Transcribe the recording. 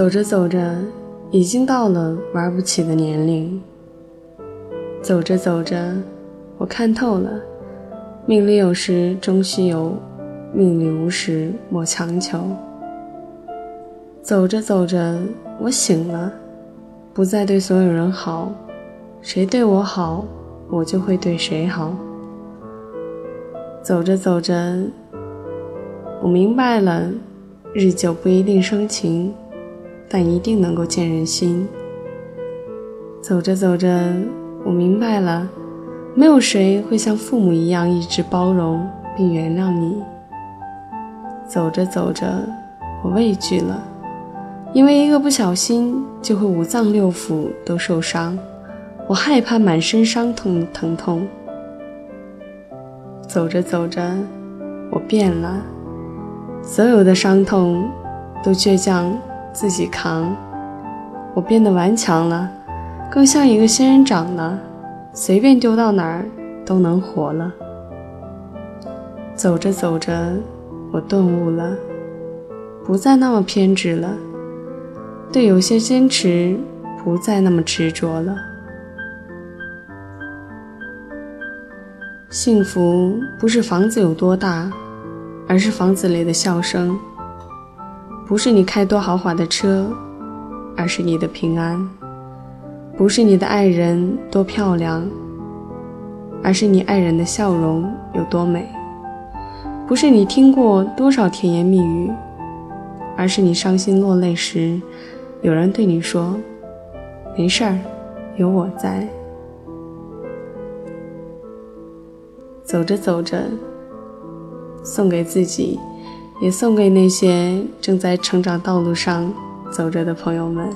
走着走着，已经到了玩不起的年龄。走着走着，我看透了，命里有时终须有，命里无时莫强求。走着走着，我醒了，不再对所有人好，谁对我好，我就会对谁好。走着走着，我明白了，日久不一定生情。但一定能够见人心。走着走着，我明白了，没有谁会像父母一样一直包容并原谅你。走着走着，我畏惧了，因为一个不小心就会五脏六腑都受伤，我害怕满身伤痛疼痛。走着走着，我变了，所有的伤痛都倔强。自己扛，我变得顽强了，更像一个仙人掌了，随便丢到哪儿都能活了。走着走着，我顿悟了，不再那么偏执了，对有些坚持不再那么执着了。幸福不是房子有多大，而是房子里的笑声。不是你开多豪华的车，而是你的平安；不是你的爱人多漂亮，而是你爱人的笑容有多美；不是你听过多少甜言蜜语，而是你伤心落泪时，有人对你说：“没事儿，有我在。”走着走着，送给自己。也送给那些正在成长道路上走着的朋友们。